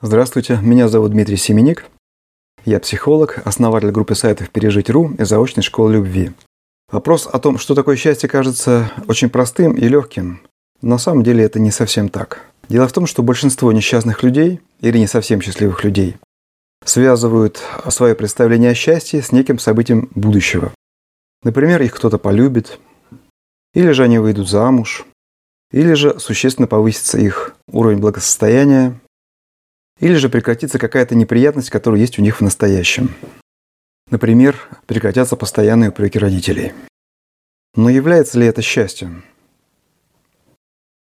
Здравствуйте, меня зовут Дмитрий Семеник. Я психолог, основатель группы сайтов «Пережить.ру» и заочной школы любви. Вопрос о том, что такое счастье, кажется очень простым и легким. На самом деле это не совсем так. Дело в том, что большинство несчастных людей, или не совсем счастливых людей, связывают свое представление о счастье с неким событием будущего. Например, их кто-то полюбит, или же они выйдут замуж, или же существенно повысится их уровень благосостояния, или же прекратится какая-то неприятность, которая есть у них в настоящем. Например, прекратятся постоянные упреки родителей. Но является ли это счастьем?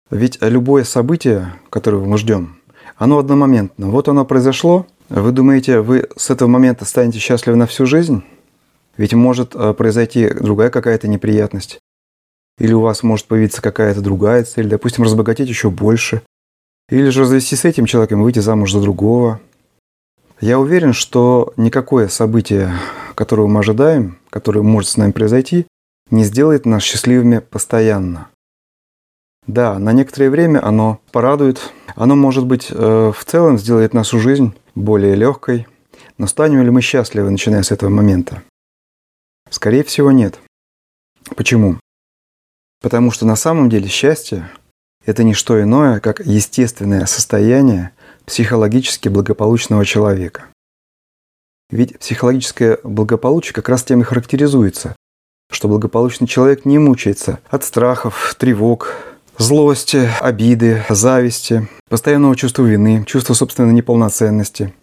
Ведь любое событие, которое мы ждем, оно одномоментно. Вот оно произошло. Вы думаете, вы с этого момента станете счастливы на всю жизнь? Ведь может э, произойти другая какая-то неприятность. Или у вас может появиться какая-то другая цель, допустим, разбогатеть еще больше, или же развестись с этим человеком и выйти замуж за другого. Я уверен, что никакое событие, которое мы ожидаем, которое может с нами произойти, не сделает нас счастливыми постоянно. Да, на некоторое время оно порадует, оно, может быть, э, в целом сделает нашу жизнь более легкой, но станем ли мы счастливы, начиная с этого момента? Скорее всего, нет. Почему? Потому что на самом деле счастье это не что иное, как естественное состояние психологически благополучного человека. Ведь психологическое благополучие как раз тем и характеризуется, что благополучный человек не мучается от страхов, тревог, злости, обиды, зависти, постоянного чувства вины, чувства собственной неполноценности.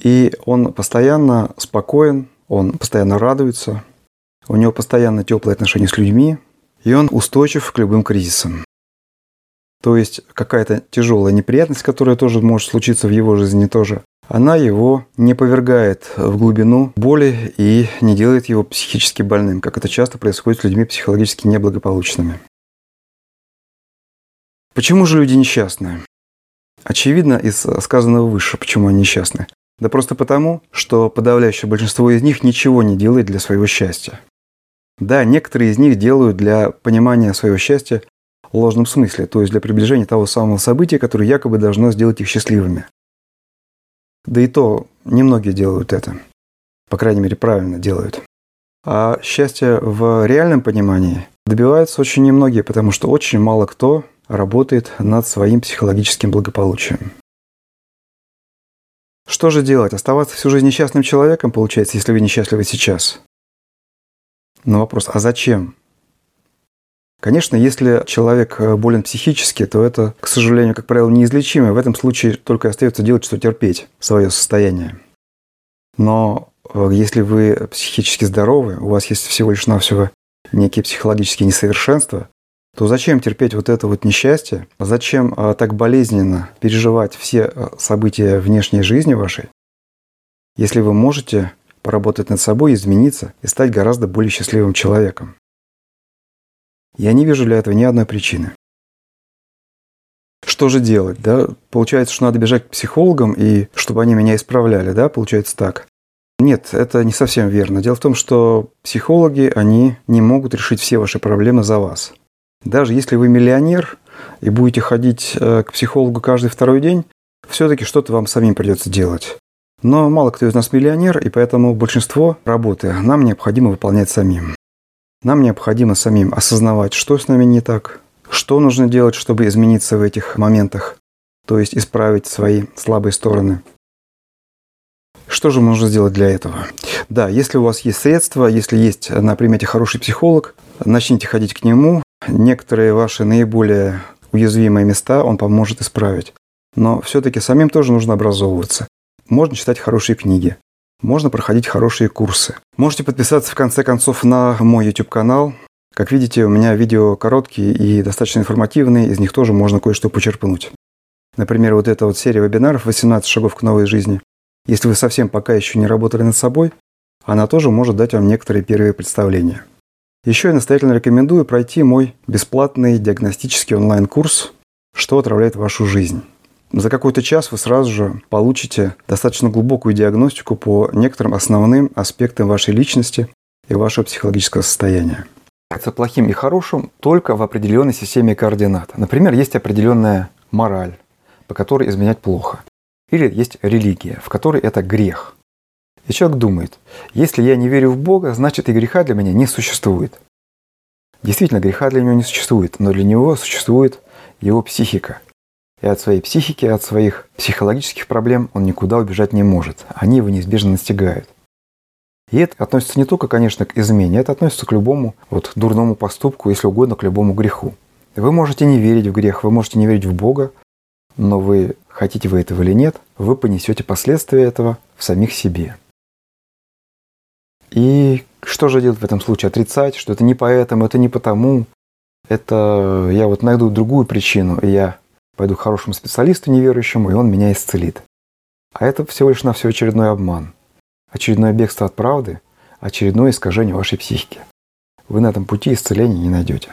И он постоянно спокоен, он постоянно радуется, у него постоянно теплые отношения с людьми, и он устойчив к любым кризисам. То есть какая-то тяжелая неприятность, которая тоже может случиться в его жизни тоже, она его не повергает в глубину боли и не делает его психически больным, как это часто происходит с людьми психологически неблагополучными. Почему же люди несчастны? Очевидно из сказанного выше, почему они несчастны. Да просто потому, что подавляющее большинство из них ничего не делает для своего счастья. Да, некоторые из них делают для понимания своего счастья ложном смысле, то есть для приближения того самого события, которое якобы должно сделать их счастливыми. Да и то немногие делают это. По крайней мере, правильно делают. А счастье в реальном понимании добиваются очень немногие, потому что очень мало кто работает над своим психологическим благополучием. Что же делать? Оставаться всю жизнь несчастным человеком, получается, если вы несчастливы сейчас? Но вопрос, а зачем? Конечно, если человек э, болен психически, то это, к сожалению, как правило, неизлечимо. В этом случае только остается делать, что терпеть свое состояние. Но э, если вы психически здоровы, у вас есть всего лишь навсего некие психологические несовершенства, то зачем терпеть вот это вот несчастье? Зачем э, так болезненно переживать все события внешней жизни вашей, если вы можете поработать над собой, измениться и стать гораздо более счастливым человеком? Я не вижу для этого ни одной причины. Что же делать? Да? Получается, что надо бежать к психологам, и чтобы они меня исправляли, да? Получается так. Нет, это не совсем верно. Дело в том, что психологи, они не могут решить все ваши проблемы за вас. Даже если вы миллионер и будете ходить э, к психологу каждый второй день, все-таки что-то вам самим придется делать. Но мало кто из нас миллионер, и поэтому большинство работы нам необходимо выполнять самим. Нам необходимо самим осознавать, что с нами не так, что нужно делать, чтобы измениться в этих моментах, то есть исправить свои слабые стороны. Что же нужно сделать для этого? Да, если у вас есть средства, если есть на примете хороший психолог, начните ходить к нему. Некоторые ваши наиболее уязвимые места он поможет исправить. Но все-таки самим тоже нужно образовываться. Можно читать хорошие книги. Можно проходить хорошие курсы. Можете подписаться в конце концов на мой YouTube-канал. Как видите, у меня видео короткие и достаточно информативные, из них тоже можно кое-что почерпнуть. Например, вот эта вот серия вебинаров «18 шагов к новой жизни». Если вы совсем пока еще не работали над собой, она тоже может дать вам некоторые первые представления. Еще я настоятельно рекомендую пройти мой бесплатный диагностический онлайн-курс «Что отравляет вашу жизнь». За какой-то час вы сразу же получите достаточно глубокую диагностику по некоторым основным аспектам вашей личности и вашего психологического состояния. Это плохим и хорошим только в определенной системе координат. Например, есть определенная мораль, по которой изменять плохо. Или есть религия, в которой это грех. И человек думает, если я не верю в Бога, значит и греха для меня не существует. Действительно, греха для него не существует, но для него существует его психика. И от своей психики, от своих психологических проблем он никуда убежать не может. Они его неизбежно настигают. И это относится не только, конечно, к измене, это относится к любому вот, дурному поступку, если угодно, к любому греху. Вы можете не верить в грех, вы можете не верить в Бога, но вы, хотите вы этого или нет, вы понесете последствия этого в самих себе. И что же делать в этом случае? Отрицать, что это не поэтому, это не потому. Это я вот найду другую причину, и я пойду к хорошему специалисту неверующему, и он меня исцелит. А это всего лишь на все очередной обман очередное бегство от правды, очередное искажение вашей психики. Вы на этом пути исцеления не найдете.